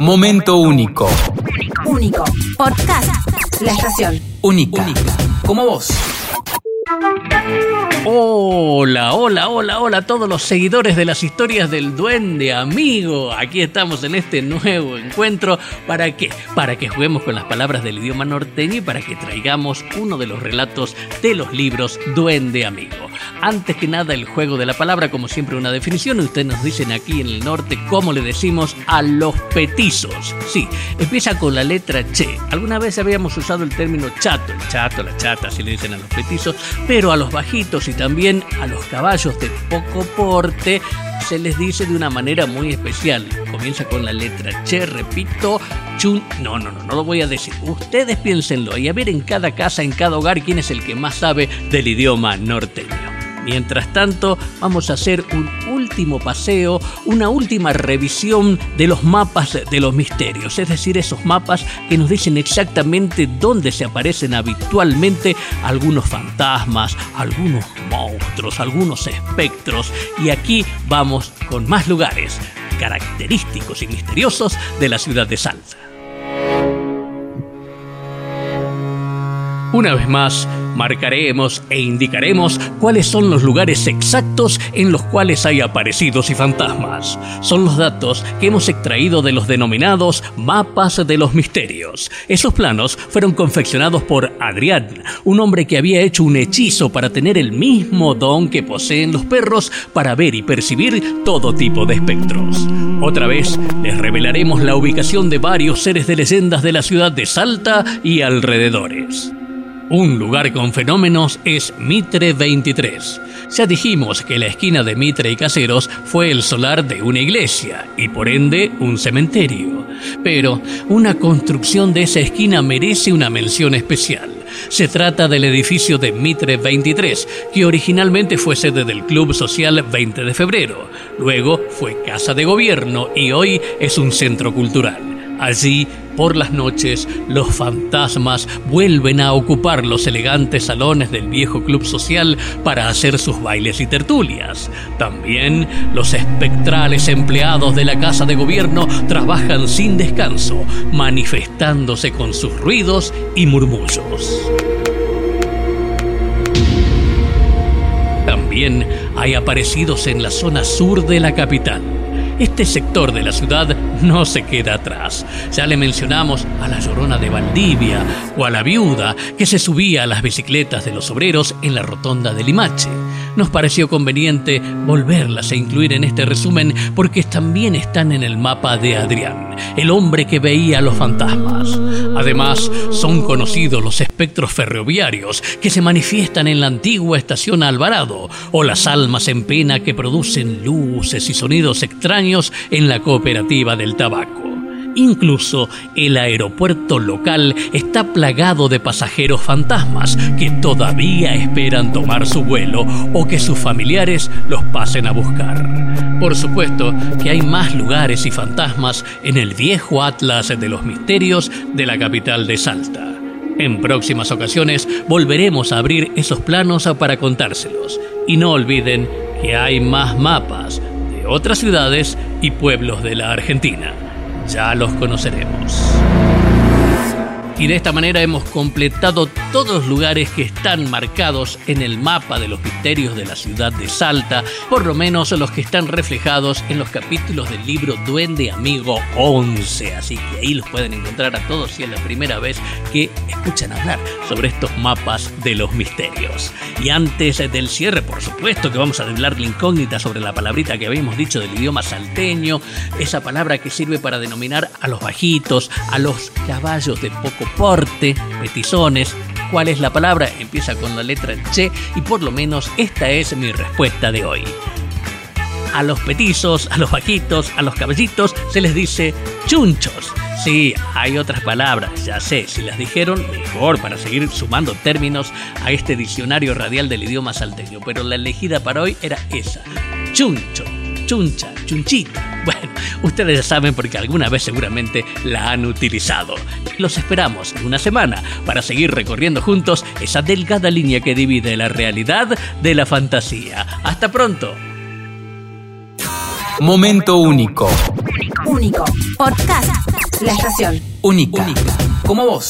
Momento único. Único. Podcast. La estación. Única. Como vos. Hola, hola, hola, hola a todos los seguidores de las historias del duende amigo. Aquí estamos en este nuevo encuentro. ¿Para qué? Para que juguemos con las palabras del idioma norteño y para que traigamos uno de los relatos de los libros Duende amigo. Antes que nada, el juego de la palabra, como siempre, una definición. Ustedes nos dicen aquí en el norte cómo le decimos a los petizos. Sí, empieza con la letra che. Alguna vez habíamos usado el término chato, el chato, la chata, así le dicen a los petizos, pero a los bajitos y también a los caballos de poco porte se les dice de una manera muy especial. Comienza con la letra che, repito, chun. No, no, no, no lo voy a decir. Ustedes piénsenlo y a ver en cada casa, en cada hogar, quién es el que más sabe del idioma norteño. Mientras tanto, vamos a hacer un último paseo, una última revisión de los mapas de los misterios, es decir, esos mapas que nos dicen exactamente dónde se aparecen habitualmente algunos fantasmas, algunos monstruos, algunos espectros. Y aquí vamos con más lugares característicos y misteriosos de la ciudad de Salta. Una vez más, marcaremos e indicaremos cuáles son los lugares exactos en los cuales hay aparecidos y fantasmas. Son los datos que hemos extraído de los denominados mapas de los misterios. Esos planos fueron confeccionados por Adrián, un hombre que había hecho un hechizo para tener el mismo don que poseen los perros para ver y percibir todo tipo de espectros. Otra vez les revelaremos la ubicación de varios seres de leyendas de la ciudad de Salta y alrededores. Un lugar con fenómenos es Mitre 23. Ya dijimos que la esquina de Mitre y Caseros fue el solar de una iglesia y por ende un cementerio. Pero una construcción de esa esquina merece una mención especial. Se trata del edificio de Mitre 23, que originalmente fue sede del Club Social 20 de Febrero. Luego fue casa de gobierno y hoy es un centro cultural. Allí, por las noches, los fantasmas vuelven a ocupar los elegantes salones del viejo club social para hacer sus bailes y tertulias. También los espectrales empleados de la casa de gobierno trabajan sin descanso, manifestándose con sus ruidos y murmullos. También hay aparecidos en la zona sur de la capital este sector de la ciudad no se queda atrás. Ya le mencionamos a la llorona de Valdivia o a la viuda que se subía a las bicicletas de los obreros en la rotonda de Limache. Nos pareció conveniente volverlas a incluir en este resumen porque también están en el mapa de Adrián, el hombre que veía los fantasmas. Además, son conocidos los espectros ferroviarios que se manifiestan en la antigua estación Alvarado o las almas en pena que producen luces y sonidos extraños en la cooperativa del tabaco. Incluso el aeropuerto local está plagado de pasajeros fantasmas que todavía esperan tomar su vuelo o que sus familiares los pasen a buscar. Por supuesto que hay más lugares y fantasmas en el viejo Atlas de los Misterios de la capital de Salta. En próximas ocasiones volveremos a abrir esos planos para contárselos. Y no olviden que hay más mapas de otras ciudades y pueblos de la Argentina. Ya los conoceremos. Y de esta manera hemos completado todos los lugares que están marcados en el mapa de los misterios de la ciudad de Salta, por lo menos los que están reflejados en los capítulos del libro Duende Amigo 11. Así que ahí los pueden encontrar a todos si es la primera vez que escuchan hablar sobre estos mapas de los misterios. Y antes del cierre, por supuesto que vamos a hablar la incógnita sobre la palabrita que habíamos dicho del idioma salteño, esa palabra que sirve para denominar a los bajitos, a los caballos de poco porte, petizones. ¿Cuál es la palabra? Empieza con la letra che y por lo menos esta es mi respuesta de hoy. A los petizos, a los bajitos, a los caballitos se les dice chunchos. Sí, hay otras palabras, ya sé, si las dijeron, mejor para seguir sumando términos a este diccionario radial del idioma salteño, pero la elegida para hoy era esa, chuncho, chuncha, chunchita. Bueno, ustedes ya saben porque alguna vez seguramente la han utilizado. Los esperamos en una semana para seguir recorriendo juntos esa delgada línea que divide la realidad de la fantasía. Hasta pronto. Momento único. Único. Podcast. La estación. Única. Como vos.